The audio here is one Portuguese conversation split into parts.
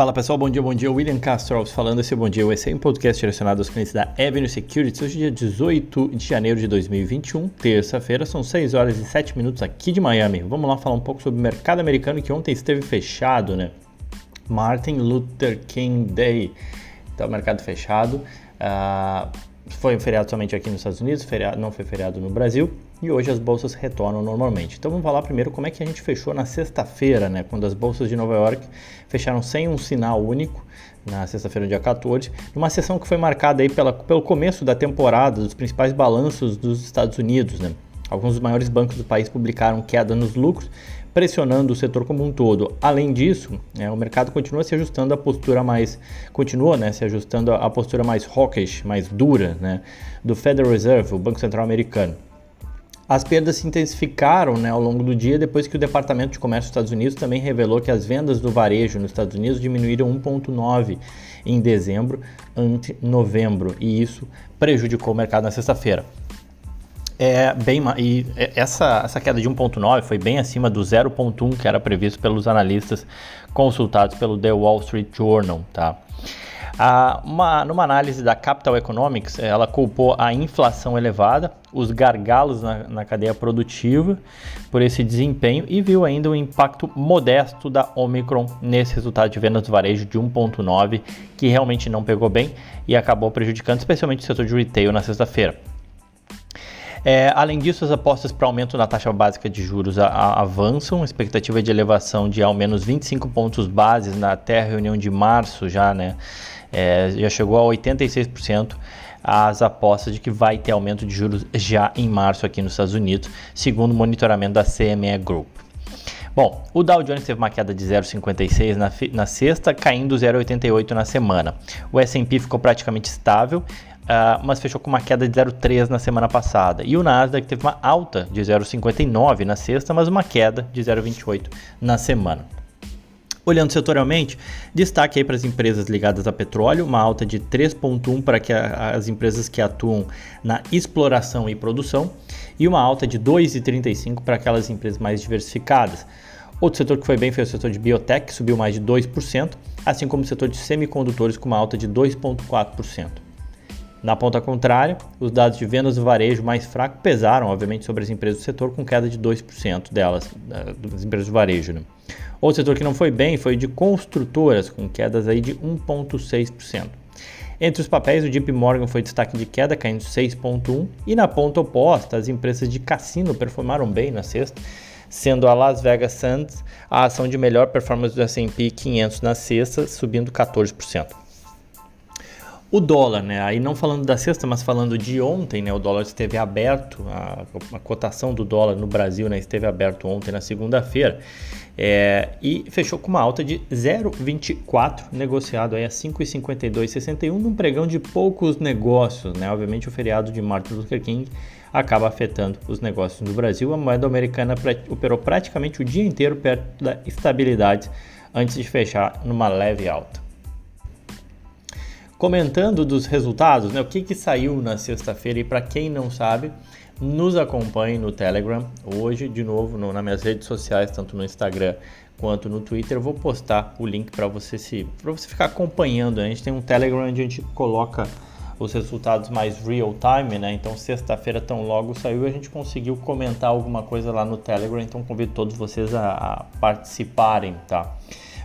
Fala pessoal, bom dia, bom dia. William Castro falando esse bom dia. Esse é um podcast direcionado aos clientes da Avenue Securities. Hoje, dia 18 de janeiro de 2021, terça-feira, são 6 horas e 7 minutos aqui de Miami. Vamos lá falar um pouco sobre o mercado americano que ontem esteve fechado, né? Martin Luther King Day. Então, mercado fechado. Uh, foi um feriado somente aqui nos Estados Unidos, feriado, não foi feriado no Brasil e hoje as bolsas retornam normalmente. Então vamos falar primeiro como é que a gente fechou na sexta-feira, né, quando as bolsas de Nova York fecharam sem um sinal único na sexta-feira, dia 14, numa sessão que foi marcada aí pela, pelo começo da temporada dos principais balanços dos Estados Unidos. Né? Alguns dos maiores bancos do país publicaram queda nos lucros, pressionando o setor como um todo. Além disso, é, o mercado continua se ajustando à postura mais, continua né, se ajustando à postura mais hawkish, mais dura, né, do Federal Reserve, o Banco Central Americano. As perdas se intensificaram né, ao longo do dia depois que o Departamento de Comércio dos Estados Unidos também revelou que as vendas do varejo nos Estados Unidos diminuíram 1,9% em dezembro ante novembro, e isso prejudicou o mercado na sexta-feira. É bem e essa, essa queda de 1,9 foi bem acima do 0,1 que era previsto pelos analistas consultados pelo The Wall Street Journal, tá? Uma, numa análise da Capital Economics, ela culpou a inflação elevada, os gargalos na, na, cadeia produtiva por esse desempenho e viu ainda um impacto modesto da Omicron nesse resultado de vendas do varejo de 1,9, que realmente não pegou bem e acabou prejudicando especialmente o setor de retail na sexta-feira. É, além disso, as apostas para aumento na taxa básica de juros a, a, avançam, expectativa de elevação de ao menos 25 pontos bases na até a reunião de março já, né? É, já chegou a 86% as apostas de que vai ter aumento de juros já em março aqui nos Estados Unidos, segundo o monitoramento da CME Group. Bom, o Dow Jones teve uma queda de 0,56 na, na sexta, caindo 0,88 na semana. O S&P ficou praticamente estável, uh, mas fechou com uma queda de 0,3 na semana passada. E o Nasdaq teve uma alta de 0,59 na sexta, mas uma queda de 0,28 na semana. Olhando setorialmente, destaque aí para as empresas ligadas a petróleo, uma alta de 3,1 para que a, as empresas que atuam na exploração e produção, e uma alta de 2,35 para aquelas empresas mais diversificadas. Outro setor que foi bem foi o setor de biotech, que subiu mais de 2%, assim como o setor de semicondutores com uma alta de 2,4%. Na ponta contrária, os dados de vendas do varejo mais fraco pesaram, obviamente, sobre as empresas do setor, com queda de 2% delas, das empresas do varejo. Né? Outro setor que não foi bem foi de construtoras, com quedas aí de 1,6%. Entre os papéis, o JP Morgan foi destaque de queda, caindo 6,1%, e na ponta oposta, as empresas de cassino performaram bem na sexta, sendo a Las Vegas Sands a ação de melhor performance do S&P 500 na sexta, subindo 14%. O dólar, né? Aí não falando da sexta, mas falando de ontem, né? O dólar esteve aberto, a, a cotação do dólar no Brasil, né? Esteve aberto ontem na segunda-feira é, e fechou com uma alta de 0,24, negociado aí a 5,52,61 num pregão de poucos negócios, né? Obviamente o feriado de Martin Luther King acaba afetando os negócios no Brasil. A moeda americana operou praticamente o dia inteiro perto da estabilidade antes de fechar numa leve alta comentando dos resultados, né? O que, que saiu na sexta-feira e para quem não sabe, nos acompanhe no Telegram. Hoje, de novo, no, nas minhas redes sociais, tanto no Instagram quanto no Twitter, eu vou postar o link para você se para você ficar acompanhando. A gente tem um Telegram onde a gente coloca os resultados mais real time, né? Então, sexta-feira tão logo saiu, a gente conseguiu comentar alguma coisa lá no Telegram, então convido todos vocês a, a participarem, tá?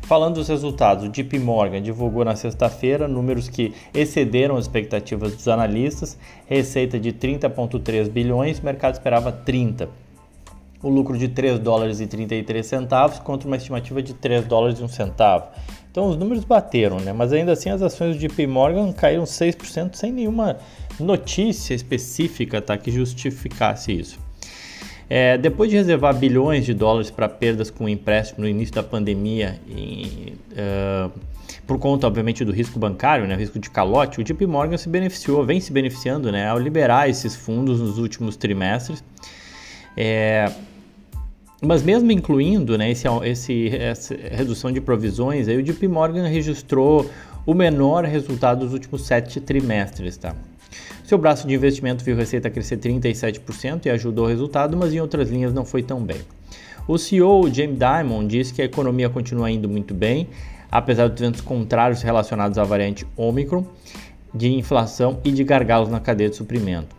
Falando dos resultados, o JP Morgan divulgou na sexta-feira números que excederam as expectativas dos analistas, receita de 30,3 bilhões, mercado esperava 30. O lucro de 3 dólares e 33 centavos contra uma estimativa de 3 dólares e 1 centavo. Então os números bateram, né? Mas ainda assim as ações do JP Morgan caíram 6% sem nenhuma notícia específica tá, que justificasse isso. É, depois de reservar bilhões de dólares para perdas com empréstimo no início da pandemia, em, uh, por conta, obviamente, do risco bancário, né, risco de calote, o JP Morgan se beneficiou, vem se beneficiando né, ao liberar esses fundos nos últimos trimestres. É, mas mesmo incluindo né, esse, esse, essa redução de provisões, aí o JP Morgan registrou o menor resultado dos últimos sete trimestres. Tá? Seu braço de investimento viu receita crescer 37% e ajudou o resultado, mas em outras linhas não foi tão bem. O CEO James Dimon disse que a economia continua indo muito bem, apesar dos ventos contrários relacionados à variante Omicron, de inflação e de gargalos na cadeia de suprimento.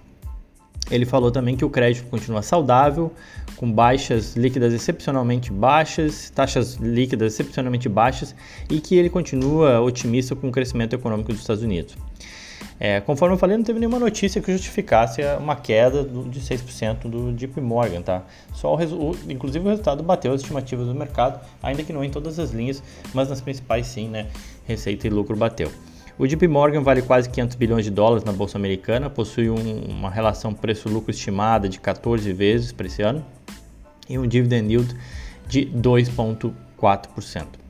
Ele falou também que o crédito continua saudável, com baixas líquidas excepcionalmente baixas, taxas líquidas excepcionalmente baixas e que ele continua otimista com o crescimento econômico dos Estados Unidos. É, conforme eu falei, não teve nenhuma notícia que justificasse uma queda do, de 6% do JP Morgan, tá? Só o, o, inclusive o resultado bateu as estimativas do mercado, ainda que não em todas as linhas, mas nas principais sim, né? Receita e lucro bateu. O JP Morgan vale quase 500 bilhões de dólares na bolsa americana, possui um, uma relação preço-lucro estimada de 14 vezes para esse ano e um dividend yield de 2,4%.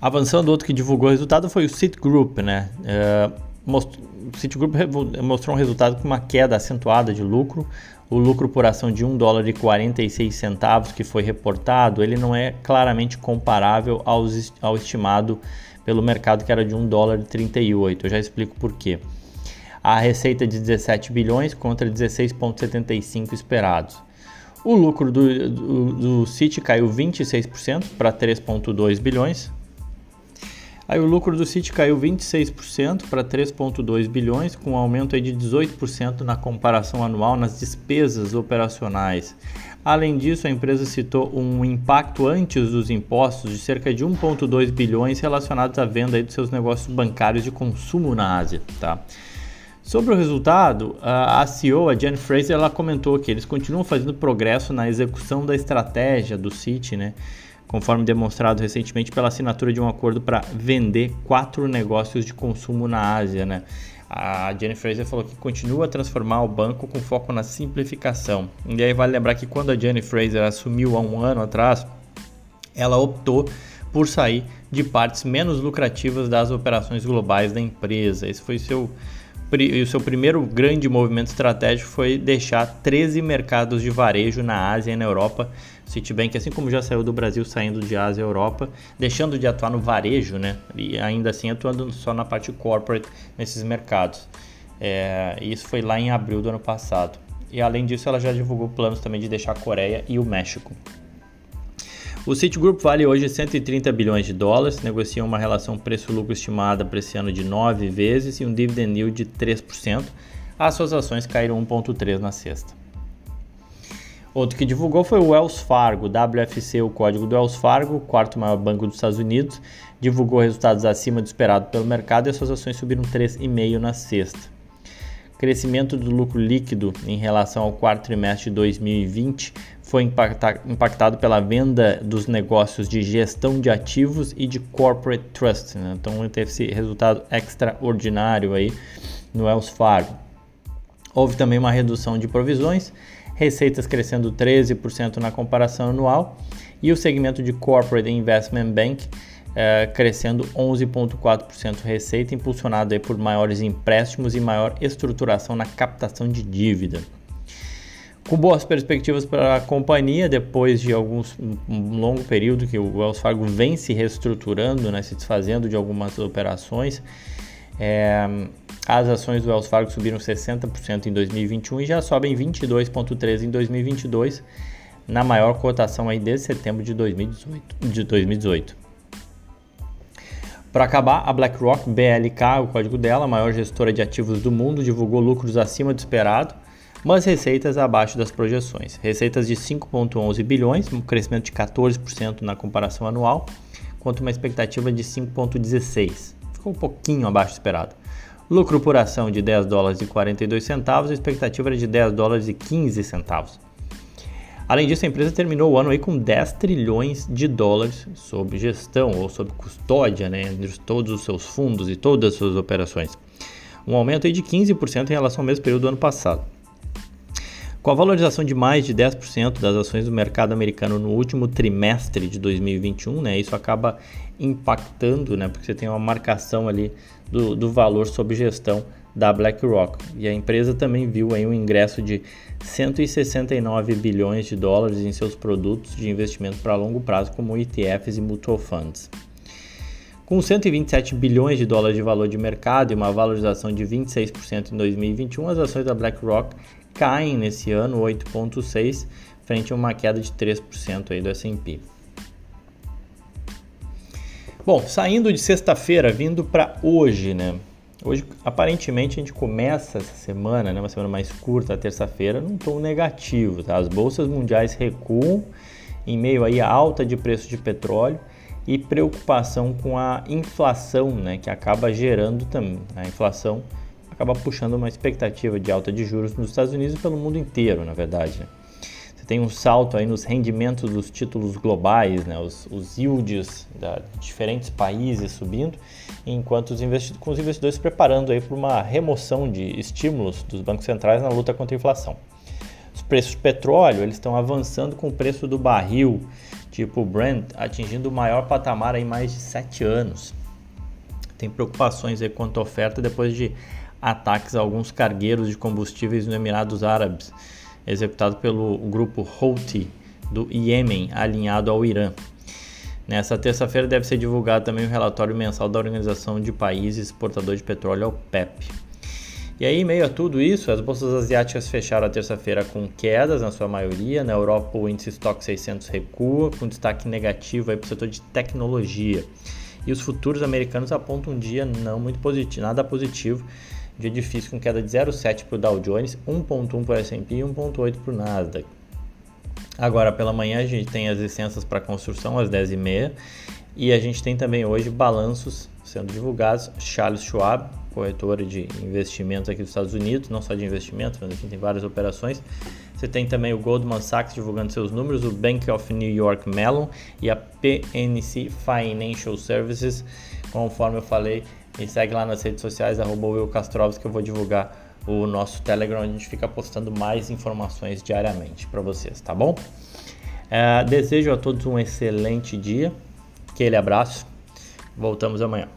Avançando, outro que divulgou o resultado foi o Citigroup, né? Uh, most, o Citigroup mostrou um resultado com uma queda acentuada de lucro. O lucro por ação de 1 dólar e 46 centavos que foi reportado, ele não é claramente comparável aos, ao estimado pelo mercado que era de 1 dólar e 38. Eu já explico por quê. A receita de 17 bilhões contra 16,75 esperados. O lucro do, do, do Citi caiu 26% para 3,2 bilhões. Aí o lucro do Citi caiu 26% para 3,2 bilhões, com um aumento aí de 18% na comparação anual nas despesas operacionais. Além disso, a empresa citou um impacto antes dos impostos de cerca de 1,2 bilhões relacionados à venda de seus negócios bancários de consumo na Ásia. Tá? Sobre o resultado, a CEO, a Jen Fraser, ela comentou que eles continuam fazendo progresso na execução da estratégia do Citi, né? Conforme demonstrado recentemente pela assinatura de um acordo para vender quatro negócios de consumo na Ásia. Né? A Jenny Fraser falou que continua a transformar o banco com foco na simplificação. E aí vale lembrar que quando a Jenny Fraser assumiu há um ano atrás, ela optou por sair de partes menos lucrativas das operações globais da empresa. Esse foi seu o seu primeiro grande movimento estratégico foi deixar 13 mercados de varejo na Ásia e na Europa. Citibank, assim como já saiu do Brasil, saindo de Ásia e Europa, deixando de atuar no varejo, né? E ainda assim atuando só na parte corporate nesses mercados. É, isso foi lá em abril do ano passado. E além disso, ela já divulgou planos também de deixar a Coreia e o México. O Citigroup vale hoje 130 bilhões de dólares, negocia uma relação preço-lucro estimada para esse ano de 9 vezes e um dividend yield de 3%. As suas ações caíram 1,3% na sexta. Outro que divulgou foi o Wells Fargo, WFC, o código do Wells Fargo, quarto maior banco dos Estados Unidos, divulgou resultados acima do esperado pelo mercado e as suas ações subiram 3,5% na sexta. Crescimento do lucro líquido em relação ao quarto trimestre de 2020 foi impactado pela venda dos negócios de gestão de ativos e de corporate trust. Né? Então teve esse resultado extraordinário aí no Wells Fargo. Houve também uma redução de provisões, receitas crescendo 13% na comparação anual e o segmento de corporate investment bank é, crescendo 11,4% receita, impulsionado aí por maiores empréstimos e maior estruturação na captação de dívida. Com boas perspectivas para a companhia, depois de alguns, um longo período que o Wells Fargo vem se reestruturando, né, se desfazendo de algumas operações, é, as ações do Wells Fargo subiram 60% em 2021 e já sobem 22,3% em 2022, na maior cotação aí desde setembro de 2018. De 2018. Para acabar, a BlackRock BLK, o código dela, a maior gestora de ativos do mundo, divulgou lucros acima do esperado, mas receitas abaixo das projeções. Receitas de 5,11 bilhões, um crescimento de 14% na comparação anual, quanto uma expectativa de 5,16. Ficou um pouquinho abaixo do esperado. Lucro por ação de 10 dólares e 42 centavos, a expectativa era de 10 dólares e 15 centavos. Além disso, a empresa terminou o ano aí com 10 trilhões de dólares sob gestão ou sob custódia né, de todos os seus fundos e todas as suas operações. Um aumento aí de 15% em relação ao mesmo período do ano passado. Com a valorização de mais de 10% das ações do mercado americano no último trimestre de 2021, né, isso acaba impactando, né, porque você tem uma marcação ali do, do valor sob gestão da BlackRock. E a empresa também viu aí um ingresso de 169 bilhões de dólares em seus produtos de investimento para longo prazo, como ETFs e mutual funds. Com 127 bilhões de dólares de valor de mercado e uma valorização de 26% em 2021, as ações da BlackRock caem nesse ano 8,6% frente a uma queda de 3% aí do S&P. Bom, saindo de sexta-feira, vindo para hoje, né? Hoje, aparentemente, a gente começa essa semana, né, uma semana mais curta, terça-feira, num tom negativo. Tá? As bolsas mundiais recuam em meio aí à alta de preço de petróleo e preocupação com a inflação, né, que acaba gerando também. A inflação acaba puxando uma expectativa de alta de juros nos Estados Unidos e pelo mundo inteiro, na verdade. Né? Tem um salto aí nos rendimentos dos títulos globais, né, os, os yields de diferentes países subindo enquanto os investidores, com os investidores se preparando aí para uma remoção de estímulos dos bancos centrais na luta contra a inflação. Os preços do petróleo eles estão avançando com o preço do barril, tipo Brent, atingindo o maior patamar em mais de sete anos. Tem preocupações aí quanto à oferta depois de ataques a alguns cargueiros de combustíveis no Emirados Árabes, executado pelo grupo Houthi do Iêmen, alinhado ao Irã. Nessa terça-feira deve ser divulgado também o relatório mensal da Organização de Países Exportadores de Petróleo, OPEP. E aí, em meio a tudo isso, as bolsas asiáticas fecharam a terça-feira com quedas na sua maioria. Na Europa, o índice Stock 600 recua, com destaque negativo para o setor de tecnologia. E os futuros americanos apontam um dia não muito positivo, nada positivo. Dia difícil com queda de 0,7 para o Dow Jones, 1,1 para o S&P e 1,8 para o Nasdaq. Agora pela manhã a gente tem as licenças para construção às 10h30 e a gente tem também hoje balanços sendo divulgados. Charles Schwab, corretora de investimentos aqui dos Estados Unidos, não só de investimentos, mas aqui tem várias operações. Você tem também o Goldman Sachs divulgando seus números, o Bank of New York Mellon e a PNC Financial Services. Conforme eu falei, me segue lá nas redes sociais, arroba Will que eu vou divulgar o nosso Telegram, onde a gente fica postando mais informações diariamente para vocês, tá bom? É, desejo a todos um excelente dia, aquele abraço, voltamos amanhã.